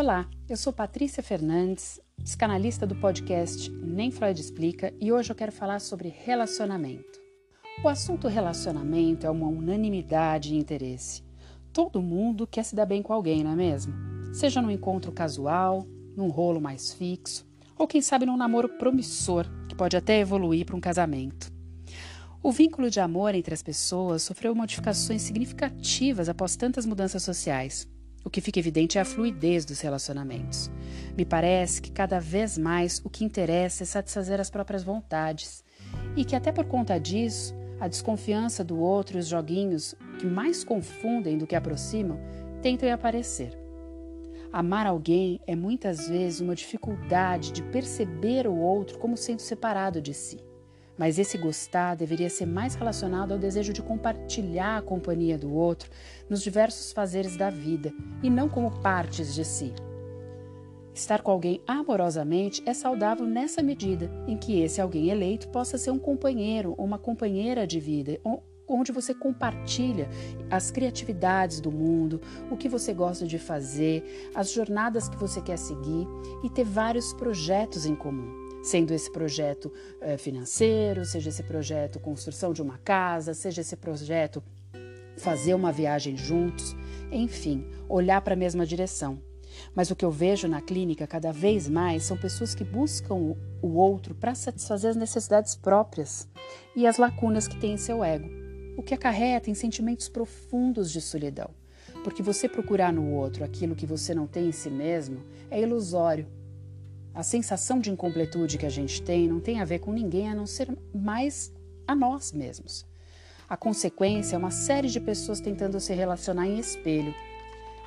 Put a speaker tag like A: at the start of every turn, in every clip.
A: Olá, eu sou Patrícia Fernandes, psicanalista do podcast Nem Freud Explica, e hoje eu quero falar sobre relacionamento. O assunto relacionamento é uma unanimidade e interesse. Todo mundo quer se dar bem com alguém, não é mesmo? Seja num encontro casual, num rolo mais fixo, ou quem sabe num namoro promissor, que pode até evoluir para um casamento. O vínculo de amor entre as pessoas sofreu modificações significativas após tantas mudanças sociais. O que fica evidente é a fluidez dos relacionamentos. Me parece que cada vez mais o que interessa é satisfazer as próprias vontades e que, até por conta disso, a desconfiança do outro e os joguinhos que mais confundem do que aproximam tentam aparecer. Amar alguém é muitas vezes uma dificuldade de perceber o outro como sendo separado de si. Mas esse gostar deveria ser mais relacionado ao desejo de compartilhar a companhia do outro nos diversos fazeres da vida e não como partes de si. Estar com alguém amorosamente é saudável nessa medida em que esse alguém eleito possa ser um companheiro ou uma companheira de vida, onde você compartilha as criatividades do mundo, o que você gosta de fazer, as jornadas que você quer seguir e ter vários projetos em comum sendo esse projeto é, financeiro, seja esse projeto construção de uma casa, seja esse projeto fazer uma viagem juntos, enfim, olhar para a mesma direção. Mas o que eu vejo na clínica cada vez mais são pessoas que buscam o outro para satisfazer as necessidades próprias e as lacunas que tem em seu ego, o que acarreta em sentimentos profundos de solidão. Porque você procurar no outro aquilo que você não tem em si mesmo é ilusório a sensação de incompletude que a gente tem não tem a ver com ninguém a não ser mais a nós mesmos. A consequência é uma série de pessoas tentando se relacionar em espelho.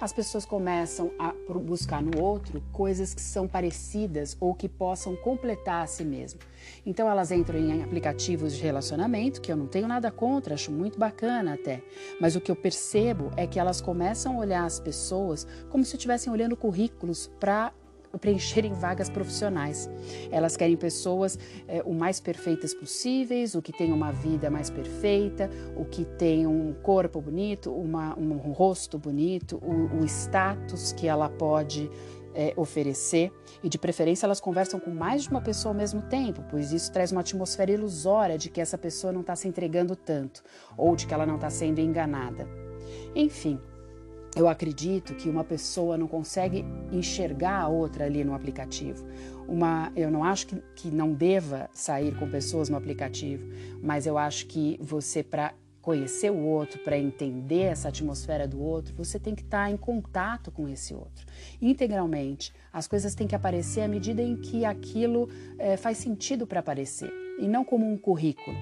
A: As pessoas começam a buscar no outro coisas que são parecidas ou que possam completar a si mesmo. Então elas entram em aplicativos de relacionamento, que eu não tenho nada contra, acho muito bacana até. Mas o que eu percebo é que elas começam a olhar as pessoas como se estivessem olhando currículos para preencherem vagas profissionais. Elas querem pessoas é, o mais perfeitas possíveis, o que tem uma vida mais perfeita, o que tem um corpo bonito, uma, um rosto bonito, o, o status que ela pode é, oferecer e, de preferência, elas conversam com mais de uma pessoa ao mesmo tempo, pois isso traz uma atmosfera ilusória de que essa pessoa não está se entregando tanto ou de que ela não está sendo enganada. Enfim, eu acredito que uma pessoa não consegue enxergar a outra ali no aplicativo. Uma, eu não acho que, que não deva sair com pessoas no aplicativo, mas eu acho que você, para conhecer o outro, para entender essa atmosfera do outro, você tem que estar tá em contato com esse outro, integralmente. As coisas têm que aparecer à medida em que aquilo é, faz sentido para aparecer, e não como um currículo.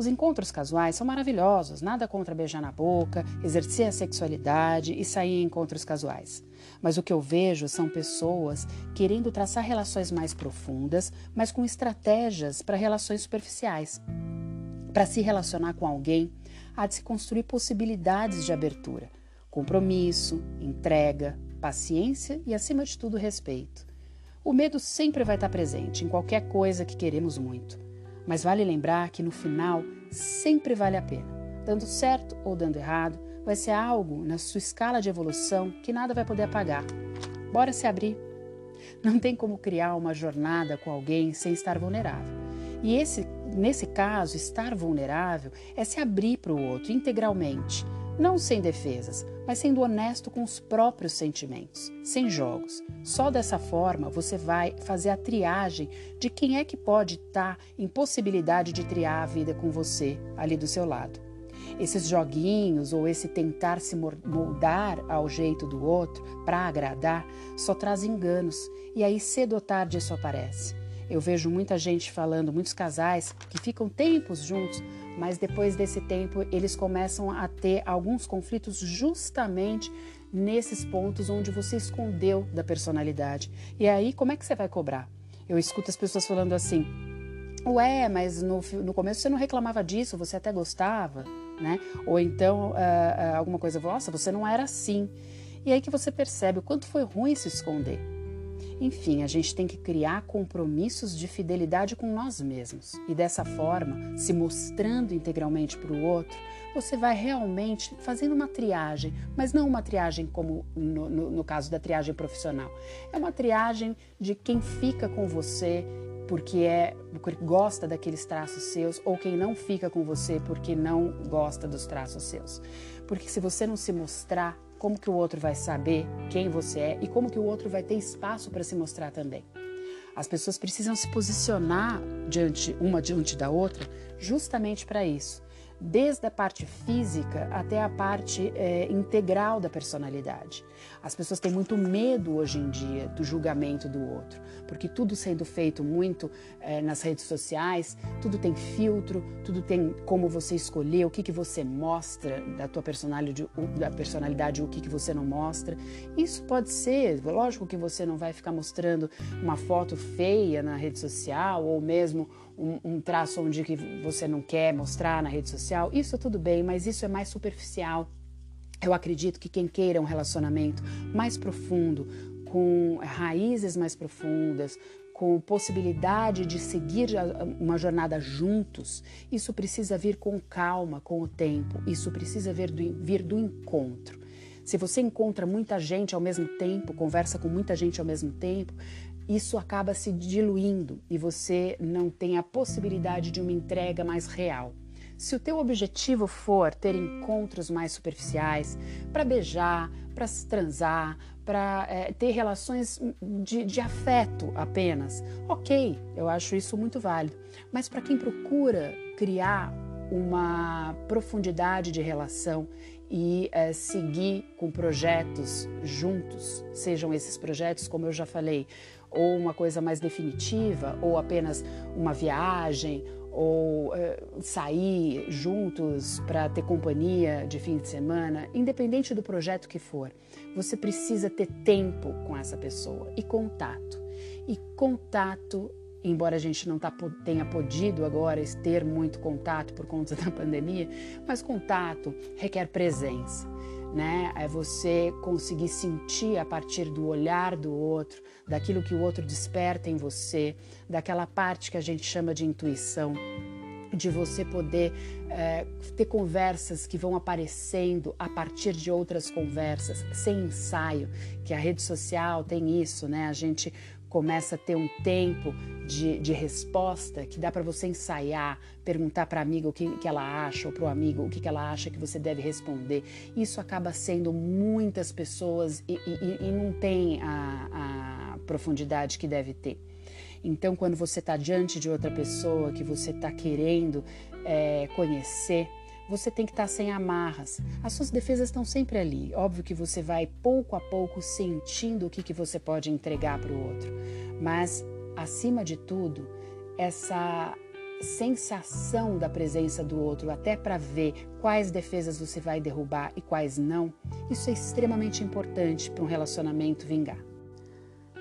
A: Os encontros casuais são maravilhosos, nada contra beijar na boca, exercer a sexualidade e sair em encontros casuais. Mas o que eu vejo são pessoas querendo traçar relações mais profundas, mas com estratégias para relações superficiais. Para se relacionar com alguém, há de se construir possibilidades de abertura, compromisso, entrega, paciência e, acima de tudo, respeito. O medo sempre vai estar presente em qualquer coisa que queremos muito. Mas vale lembrar que no final sempre vale a pena. Dando certo ou dando errado, vai ser algo na sua escala de evolução que nada vai poder apagar. Bora se abrir. Não tem como criar uma jornada com alguém sem estar vulnerável. E esse, nesse caso, estar vulnerável é se abrir para o outro integralmente, não sem defesas, mas sendo honesto com os próprios sentimentos, sem jogos. Só dessa forma você vai fazer a triagem de quem é que pode estar tá em possibilidade de triar a vida com você ali do seu lado. Esses joguinhos ou esse tentar se moldar ao jeito do outro para agradar só traz enganos e aí cedo ou tarde isso aparece. Eu vejo muita gente falando, muitos casais que ficam tempos juntos, mas depois desse tempo eles começam a ter alguns conflitos justamente nesses pontos onde você escondeu da personalidade. E aí, como é que você vai cobrar? Eu escuto as pessoas falando assim: Ué, mas no, no começo você não reclamava disso, você até gostava, né? Ou então uh, uh, alguma coisa, nossa, você não era assim. E aí que você percebe o quanto foi ruim se esconder. Enfim, a gente tem que criar compromissos de fidelidade com nós mesmos. E dessa forma, se mostrando integralmente para o outro, você vai realmente fazendo uma triagem, mas não uma triagem como no, no, no caso da triagem profissional. É uma triagem de quem fica com você porque é porque gosta daqueles traços seus ou quem não fica com você porque não gosta dos traços seus. Porque se você não se mostrar, como que o outro vai saber quem você é e como que o outro vai ter espaço para se mostrar também? As pessoas precisam se posicionar diante uma diante da outra justamente para isso desde a parte física até a parte é, integral da personalidade. As pessoas têm muito medo hoje em dia do julgamento do outro, porque tudo sendo feito muito é, nas redes sociais, tudo tem filtro, tudo tem como você escolher, o que, que você mostra da tua personalidade, da personalidade, o que, que você não mostra. Isso pode ser, lógico que você não vai ficar mostrando uma foto feia na rede social ou mesmo um, um traço onde que você não quer mostrar na rede social, isso tudo bem, mas isso é mais superficial. Eu acredito que quem queira um relacionamento mais profundo, com raízes mais profundas, com possibilidade de seguir uma jornada juntos, isso precisa vir com calma, com o tempo, isso precisa vir do, vir do encontro. Se você encontra muita gente ao mesmo tempo, conversa com muita gente ao mesmo tempo, isso acaba se diluindo e você não tem a possibilidade de uma entrega mais real. Se o teu objetivo for ter encontros mais superficiais, para beijar, para se transar, para é, ter relações de, de afeto apenas, ok, eu acho isso muito válido. Mas para quem procura criar uma profundidade de relação e é, seguir com projetos juntos, sejam esses projetos, como eu já falei, ou uma coisa mais definitiva, ou apenas uma viagem, ou é, sair juntos para ter companhia de fim de semana, independente do projeto que for, você precisa ter tempo com essa pessoa e contato. E contato embora a gente não tá, tenha podido agora ter muito contato por conta da pandemia, mas contato requer presença. Né? É você conseguir sentir a partir do olhar do outro, daquilo que o outro desperta em você, daquela parte que a gente chama de intuição, de você poder é, ter conversas que vão aparecendo a partir de outras conversas, sem ensaio, que a rede social tem isso, né? A gente começa a ter um tempo de, de resposta que dá para você ensaiar, perguntar para a amiga o que, que ela acha, ou para o amigo o que, que ela acha que você deve responder. Isso acaba sendo muitas pessoas e, e, e não tem a, a profundidade que deve ter. Então, quando você está diante de outra pessoa que você está querendo é, conhecer, você tem que estar tá sem amarras. As suas defesas estão sempre ali. Óbvio que você vai pouco a pouco sentindo o que, que você pode entregar para o outro. Mas, acima de tudo, essa sensação da presença do outro, até para ver quais defesas você vai derrubar e quais não, isso é extremamente importante para um relacionamento vingar.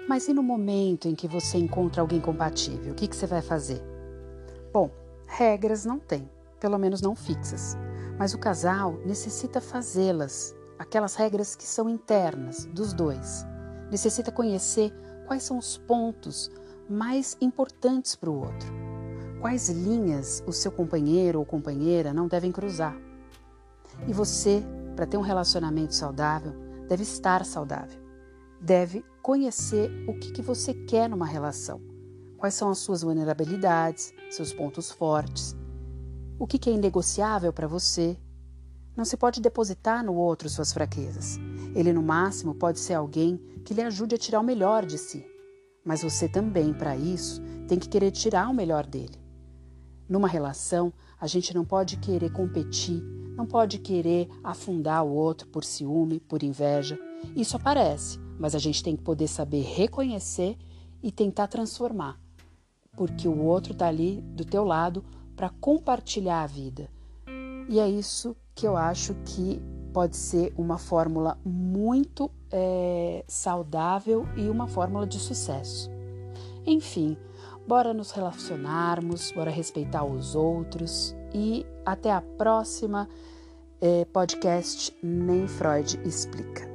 A: Mas e no momento em que você encontra alguém compatível, o que, que você vai fazer? Bom, regras não tem pelo menos não fixas. Mas o casal necessita fazê-las, aquelas regras que são internas dos dois. Necessita conhecer quais são os pontos mais importantes para o outro. Quais linhas o seu companheiro ou companheira não devem cruzar. E você, para ter um relacionamento saudável, deve estar saudável. Deve conhecer o que, que você quer numa relação. Quais são as suas vulnerabilidades, seus pontos fortes, o que é inegociável para você. Não se pode depositar no outro suas fraquezas. Ele, no máximo, pode ser alguém que lhe ajude a tirar o melhor de si. Mas você também, para isso, tem que querer tirar o melhor dele. Numa relação, a gente não pode querer competir, não pode querer afundar o outro por ciúme, por inveja. Isso aparece, mas a gente tem que poder saber reconhecer e tentar transformar. Porque o outro está ali do teu lado para compartilhar a vida. E é isso que eu acho que pode ser uma fórmula muito é, saudável e uma fórmula de sucesso. Enfim, bora nos relacionarmos, bora respeitar os outros e até a próxima é, podcast Nem Freud Explica.